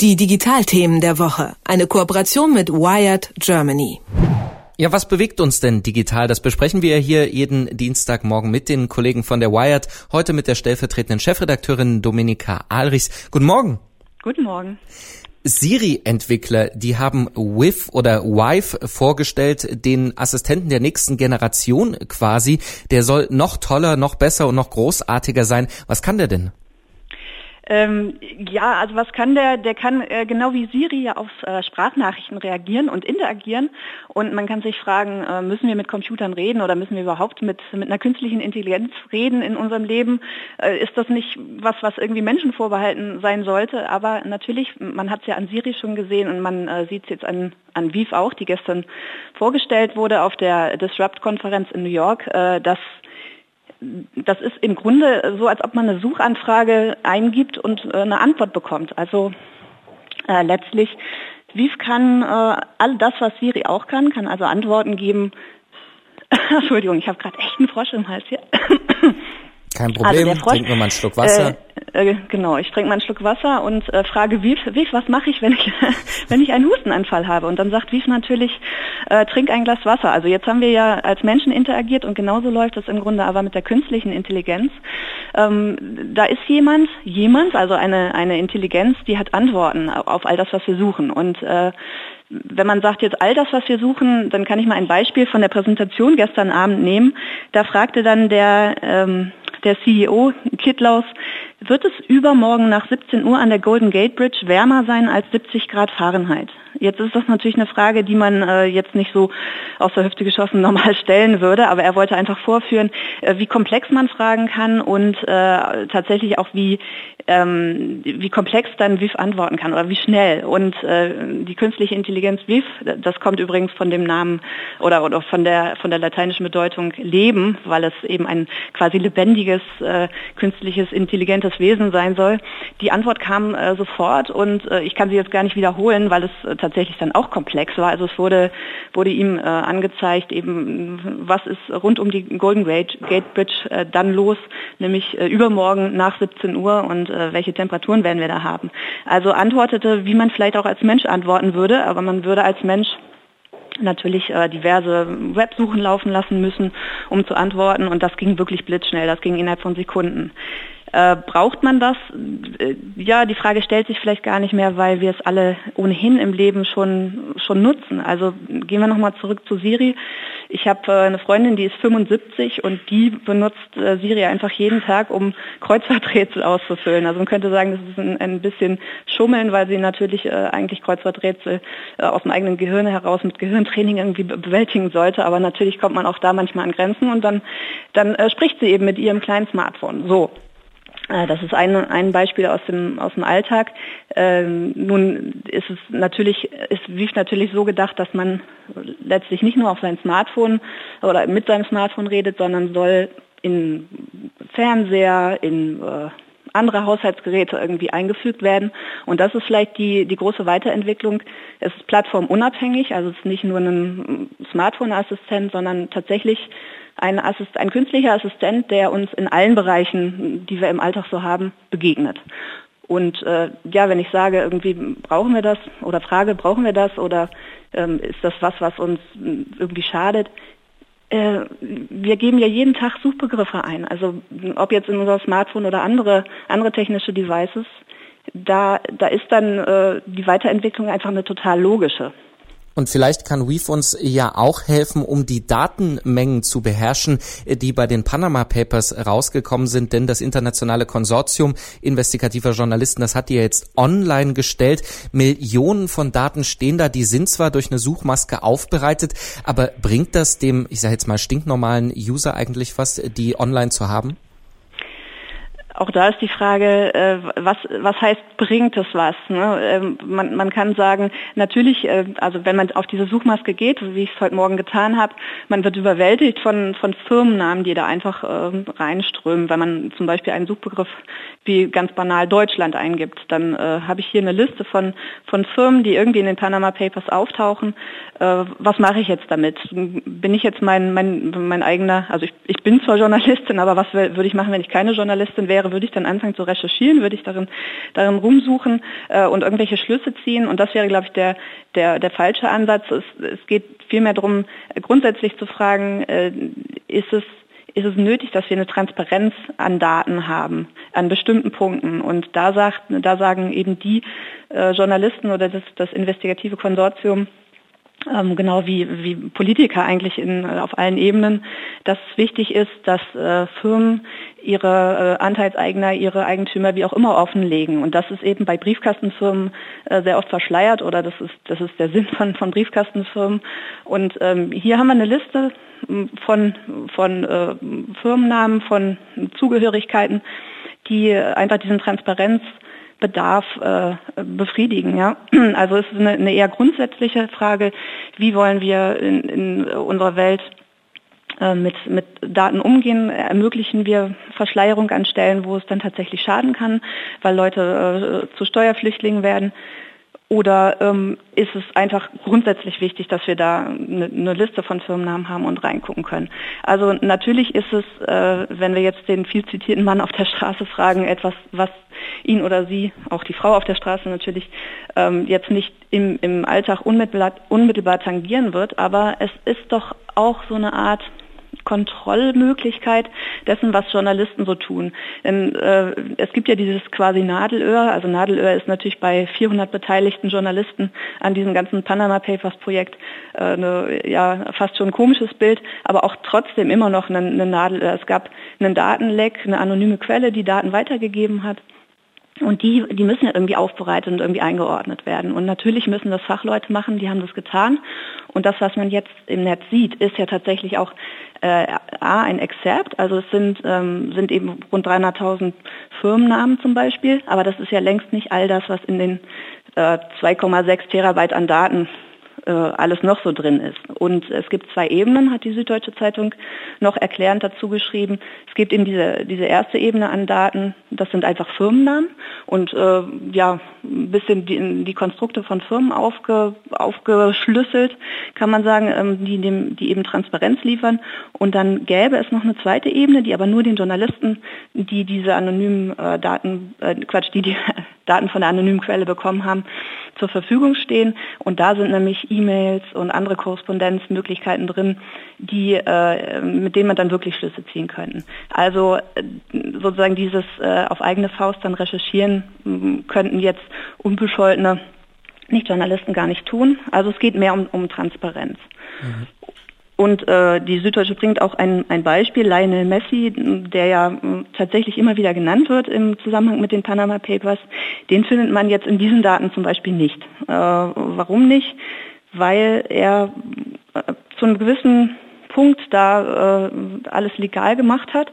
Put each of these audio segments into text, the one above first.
Die Digitalthemen der Woche. Eine Kooperation mit Wired Germany. Ja, was bewegt uns denn digital? Das besprechen wir hier jeden Dienstagmorgen mit den Kollegen von der Wired. Heute mit der stellvertretenden Chefredakteurin Dominika Alrichs. Guten Morgen. Guten Morgen. Siri-Entwickler, die haben Wiv oder Wife vorgestellt, den Assistenten der nächsten Generation quasi. Der soll noch toller, noch besser und noch großartiger sein. Was kann der denn? Ähm, ja, also was kann der? Der kann äh, genau wie Siri ja auf äh, Sprachnachrichten reagieren und interagieren. Und man kann sich fragen, äh, müssen wir mit Computern reden oder müssen wir überhaupt mit, mit einer künstlichen Intelligenz reden in unserem Leben? Äh, ist das nicht was, was irgendwie Menschen vorbehalten sein sollte? Aber natürlich, man hat es ja an Siri schon gesehen und man äh, sieht es jetzt an, an Viv auch, die gestern vorgestellt wurde auf der Disrupt-Konferenz in New York, äh, dass das ist im Grunde so, als ob man eine Suchanfrage eingibt und äh, eine Antwort bekommt. Also äh, letztlich, Viv kann äh, all das, was Siri auch kann, kann also Antworten geben. Entschuldigung, ich habe gerade echt einen Frosch im Hals hier. Kein Problem, also trink nur mal einen Schluck Wasser. Äh, äh, genau, ich trinke mal einen Schluck Wasser und äh, frage Wief, Wief, was mache ich, wenn ich, wenn ich einen Hustenanfall habe? Und dann sagt Wief natürlich, äh, trink ein Glas Wasser. Also jetzt haben wir ja als Menschen interagiert und genauso läuft es im Grunde aber mit der künstlichen Intelligenz. Ähm, da ist jemand, jemand, also eine, eine Intelligenz, die hat Antworten auf all das, was wir suchen. Und äh, wenn man sagt jetzt all das, was wir suchen, dann kann ich mal ein Beispiel von der Präsentation gestern Abend nehmen. Da fragte dann der ähm, der CEO Kitlaus, wird es übermorgen nach 17 Uhr an der Golden Gate Bridge wärmer sein als 70 Grad Fahrenheit? Jetzt ist das natürlich eine Frage, die man äh, jetzt nicht so aus der Hüfte geschossen normal stellen würde, aber er wollte einfach vorführen, äh, wie komplex man fragen kann und äh, tatsächlich auch wie, ähm, wie komplex dann WIF antworten kann oder wie schnell. Und äh, die künstliche Intelligenz WIF, das kommt übrigens von dem Namen oder, oder von, der, von der lateinischen Bedeutung Leben, weil es eben ein quasi lebendiges, äh, künstliches, intelligentes Wesen sein soll. Die Antwort kam äh, sofort und äh, ich kann sie jetzt gar nicht wiederholen, weil es äh, tatsächlich dann auch komplex war. Also es wurde, wurde ihm äh, angezeigt, eben was ist rund um die Golden Gate, Gate Bridge äh, dann los, nämlich äh, übermorgen nach 17 Uhr und äh, welche Temperaturen werden wir da haben. Also antwortete, wie man vielleicht auch als Mensch antworten würde, aber man würde als Mensch natürlich äh, diverse Websuchen laufen lassen müssen, um zu antworten und das ging wirklich blitzschnell, das ging innerhalb von Sekunden. Äh, braucht man das? Äh, ja, die Frage stellt sich vielleicht gar nicht mehr, weil wir es alle ohnehin im Leben schon, schon nutzen. Also gehen wir nochmal zurück zu Siri. Ich habe äh, eine Freundin, die ist 75 und die benutzt äh, Siri einfach jeden Tag, um Kreuzworträtsel auszufüllen. Also man könnte sagen, das ist ein, ein bisschen Schummeln, weil sie natürlich äh, eigentlich Kreuzworträtsel aus dem eigenen Gehirn heraus mit Gehirntraining irgendwie bewältigen sollte. Aber natürlich kommt man auch da manchmal an Grenzen und dann, dann spricht sie eben mit ihrem kleinen Smartphone. So, das ist ein, ein Beispiel aus dem, aus dem Alltag. Ähm, nun ist es natürlich, ist WIF natürlich so gedacht, dass man letztlich nicht nur auf sein Smartphone oder mit seinem Smartphone redet, sondern soll in Fernseher, in äh, andere Haushaltsgeräte irgendwie eingefügt werden. Und das ist vielleicht die, die große Weiterentwicklung. Es ist plattformunabhängig, also es ist nicht nur ein Smartphone-Assistent, sondern tatsächlich ein, Assist, ein künstlicher Assistent, der uns in allen Bereichen, die wir im Alltag so haben, begegnet. Und äh, ja, wenn ich sage, irgendwie brauchen wir das oder frage, brauchen wir das oder ähm, ist das was, was uns irgendwie schadet, äh, wir geben ja jeden Tag Suchbegriffe ein. Also ob jetzt in unser Smartphone oder andere, andere technische Devices, da, da ist dann äh, die Weiterentwicklung einfach eine total logische. Und vielleicht kann Weave uns ja auch helfen, um die Datenmengen zu beherrschen, die bei den Panama Papers rausgekommen sind. Denn das internationale Konsortium investigativer Journalisten, das hat die ja jetzt online gestellt. Millionen von Daten stehen da. Die sind zwar durch eine Suchmaske aufbereitet, aber bringt das dem, ich sage jetzt mal, stinknormalen User eigentlich was, die online zu haben? Auch da ist die Frage, äh, was, was heißt, bringt es was? Ne? Ähm, man, man kann sagen, natürlich, äh, also wenn man auf diese Suchmaske geht, wie ich es heute Morgen getan habe, man wird überwältigt von, von Firmennamen, die da einfach äh, reinströmen. Wenn man zum Beispiel einen Suchbegriff wie ganz banal Deutschland eingibt, dann äh, habe ich hier eine Liste von, von Firmen, die irgendwie in den Panama Papers auftauchen. Äh, was mache ich jetzt damit? Bin ich jetzt mein, mein, mein eigener, also ich, ich bin zwar Journalistin, aber was würde ich machen, wenn ich keine Journalistin wäre? Wäre, würde ich dann anfangen zu recherchieren, würde ich darin, darin rumsuchen äh, und irgendwelche Schlüsse ziehen. Und das wäre, glaube ich, der, der, der falsche Ansatz. Es, es geht vielmehr darum, grundsätzlich zu fragen, äh, ist es ist es nötig, dass wir eine Transparenz an Daten haben, an bestimmten Punkten. Und da, sagt, da sagen eben die äh, Journalisten oder das, das investigative Konsortium, ähm, genau wie, wie Politiker eigentlich in, äh, auf allen Ebenen, dass es wichtig ist, dass äh, Firmen ihre äh, Anteilseigner, ihre Eigentümer wie auch immer offenlegen. Und das ist eben bei Briefkastenfirmen äh, sehr oft verschleiert oder das ist, das ist der Sinn von, von Briefkastenfirmen. Und ähm, hier haben wir eine Liste von, von äh, Firmennamen, von Zugehörigkeiten, die einfach diesen Transparenz Bedarf äh, befriedigen. Ja? Also es ist eine, eher grundsätzliche Frage, wie wollen wir in, in unserer Welt äh, mit, mit Daten umgehen? Ermöglichen wir Verschleierung an Stellen, wo es dann tatsächlich schaden kann, weil Leute äh, zu Steuerflüchtlingen werden? Oder ähm, ist es einfach grundsätzlich wichtig, dass wir da eine, eine, Liste von Firmennamen haben und reingucken können? Also natürlich ist es, äh, wenn wir jetzt den viel zitierten Mann auf der Straße fragen, etwas, was ihn oder sie, auch die Frau auf der Straße natürlich, ähm, jetzt nicht im, im Alltag unmittelbar, unmittelbar tangieren wird, aber es ist doch auch so eine Art Kontrollmöglichkeit dessen, was Journalisten so tun. Denn äh, es gibt ja dieses quasi Nadelöhr, also Nadelöhr ist natürlich bei 400 beteiligten Journalisten an diesem ganzen Panama Papers Projekt äh, eine, ja, fast schon ein komisches Bild, aber auch trotzdem immer noch eine, eine Nadelöhr. Es gab einen Datenleck, eine anonyme Quelle, die Daten weitergegeben hat. Und die, die müssen ja irgendwie aufbereitet und irgendwie eingeordnet werden. Und natürlich müssen das Fachleute machen, die haben das getan. Und das, was man jetzt im Netz sieht, ist ja tatsächlich auch äh, A, ein Exzerpt, also es sind, ähm, sind eben rund 300.000 Firmennamen zum Beispiel, aber das ist ja längst nicht all das, was in den äh, 2,6 Terabyte an Daten äh, alles noch so drin ist. Und es gibt zwei Ebenen, hat die Süddeutsche Zeitung noch erklärend dazu geschrieben. Es gibt eben diese, diese erste Ebene an Daten, das sind einfach Firmennamen und äh, ja, ein bisschen die, die Konstrukte von Firmen aufge, aufgeschlüsselt, kann man sagen, ähm, die, dem, die eben Transparenz liefern. Und dann gäbe es noch eine zweite Ebene, die aber nur den Journalisten, die diese anonymen äh, Daten, äh, Quatsch, die die Daten von der anonymen Quelle bekommen haben, zur Verfügung stehen. Und da sind nämlich E-Mails und andere Korrespondenzmöglichkeiten drin, die, äh, mit denen man dann wirklich Schlüsse ziehen könnte. Also äh, sozusagen dieses äh, auf eigene Faust dann recherchieren könnten jetzt unbescholtene Nicht-Journalisten gar nicht tun. Also es geht mehr um, um Transparenz. Mhm. Und äh, die Süddeutsche bringt auch ein, ein Beispiel, Lionel Messi, der ja äh, tatsächlich immer wieder genannt wird im Zusammenhang mit den Panama Papers. Den findet man jetzt in diesen Daten zum Beispiel nicht. Äh, warum nicht? Weil er äh, zu einem gewissen Punkt da äh, alles legal gemacht hat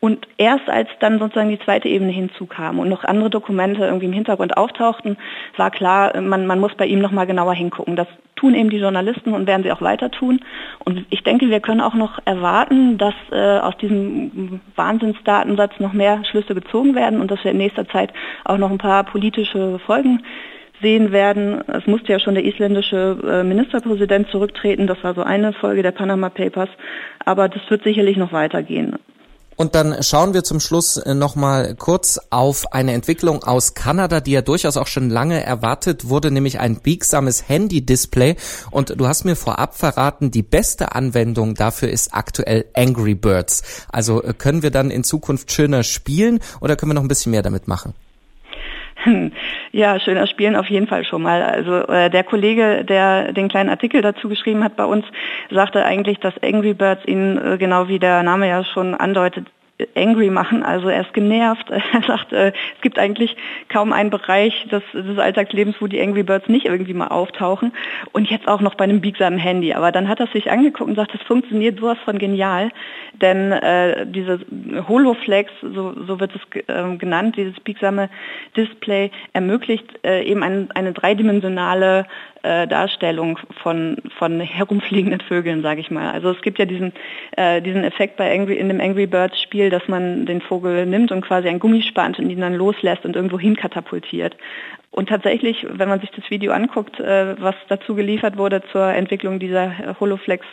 und erst als dann sozusagen die zweite Ebene hinzukam und noch andere Dokumente irgendwie im Hintergrund auftauchten, war klar, man, man muss bei ihm nochmal genauer hingucken. Das tun eben die Journalisten und werden sie auch weiter tun. Und ich denke, wir können auch noch erwarten, dass äh, aus diesem Wahnsinnsdatensatz noch mehr Schlüsse gezogen werden und dass wir in nächster Zeit auch noch ein paar politische Folgen sehen werden. Es musste ja schon der isländische äh, Ministerpräsident zurücktreten. Das war so eine Folge der Panama Papers. Aber das wird sicherlich noch weitergehen. Und dann schauen wir zum Schluss äh, nochmal kurz auf eine Entwicklung aus Kanada, die ja durchaus auch schon lange erwartet wurde, nämlich ein biegsames Handy-Display. Und du hast mir vorab verraten, die beste Anwendung dafür ist aktuell Angry Birds. Also äh, können wir dann in Zukunft schöner spielen oder können wir noch ein bisschen mehr damit machen? Ja, schöner Spielen auf jeden Fall schon mal. Also äh, der Kollege, der den kleinen Artikel dazu geschrieben hat bei uns, sagte eigentlich, dass Angry Birds ihn, äh, genau wie der Name ja schon andeutet, angry machen. Also er ist genervt. Er sagt, äh, es gibt eigentlich kaum einen Bereich des, des Alltagslebens, wo die Angry Birds nicht irgendwie mal auftauchen. Und jetzt auch noch bei einem biegsamen Handy. Aber dann hat er sich angeguckt und sagt, das funktioniert sowas von genial. Denn äh, diese Holoflex, so, so wird es äh, genannt, dieses biegsame Display, ermöglicht äh, eben ein, eine dreidimensionale äh, Darstellung von, von herumfliegenden Vögeln, sage ich mal. Also es gibt ja diesen, äh, diesen Effekt bei Angry, in dem Angry Birds Spiel, dass man den Vogel nimmt und quasi ein Gummi spannt und ihn dann loslässt und irgendwo hin katapultiert. Und tatsächlich, wenn man sich das Video anguckt, äh, was dazu geliefert wurde zur Entwicklung dieser Holoflex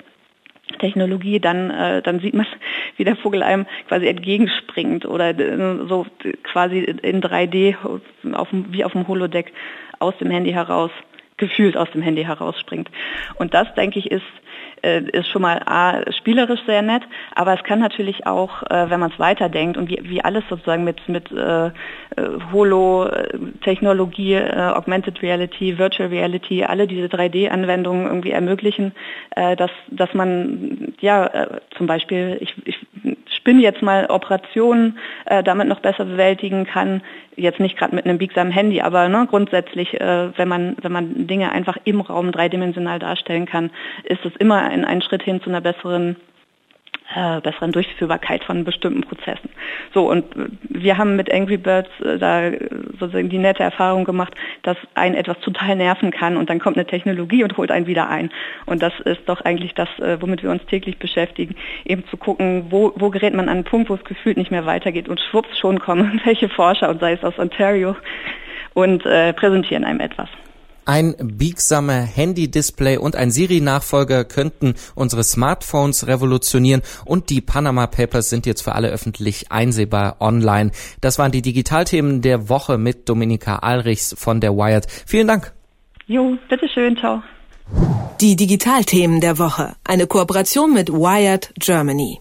Technologie, dann, äh, dann sieht man, wie der Vogel einem quasi entgegenspringt oder äh, so quasi in 3D auf wie auf dem Holodeck aus dem Handy heraus, gefühlt aus dem Handy herausspringt. Und das, denke ich, ist äh, ist schon mal A, spielerisch sehr nett, aber es kann natürlich auch, äh, wenn man es weiterdenkt und wie, wie alles sozusagen mit, mit äh, äh Holo-Technologie, äh, Augmented Reality, Virtual Reality, alle diese 3D-Anwendungen irgendwie ermöglichen, äh, dass, dass man ja äh, zum Beispiel, ich, ich spinne jetzt mal Operationen äh, damit noch besser bewältigen kann, jetzt nicht gerade mit einem biegsamen Handy, aber ne, grundsätzlich, äh, wenn man wenn man Dinge einfach im Raum dreidimensional darstellen kann, ist es immer ein, ein Schritt hin zu einer besseren äh, besseren Durchführbarkeit von bestimmten Prozessen. So, und wir haben mit Angry Birds äh, da sozusagen die nette Erfahrung gemacht, dass ein etwas total nerven kann und dann kommt eine Technologie und holt einen wieder ein. Und das ist doch eigentlich das, äh, womit wir uns täglich beschäftigen, eben zu gucken, wo, wo gerät man an einen Punkt, wo es gefühlt nicht mehr weitergeht und schwupps schon kommen welche Forscher und sei es aus Ontario und äh, präsentieren einem etwas. Ein biegsamer Handy-Display und ein Siri-Nachfolger könnten unsere Smartphones revolutionieren und die Panama Papers sind jetzt für alle öffentlich einsehbar online. Das waren die Digitalthemen der Woche mit Dominika Alrichs von der Wired. Vielen Dank. Jo, bitteschön, ciao. Die Digitalthemen der Woche. Eine Kooperation mit Wired Germany.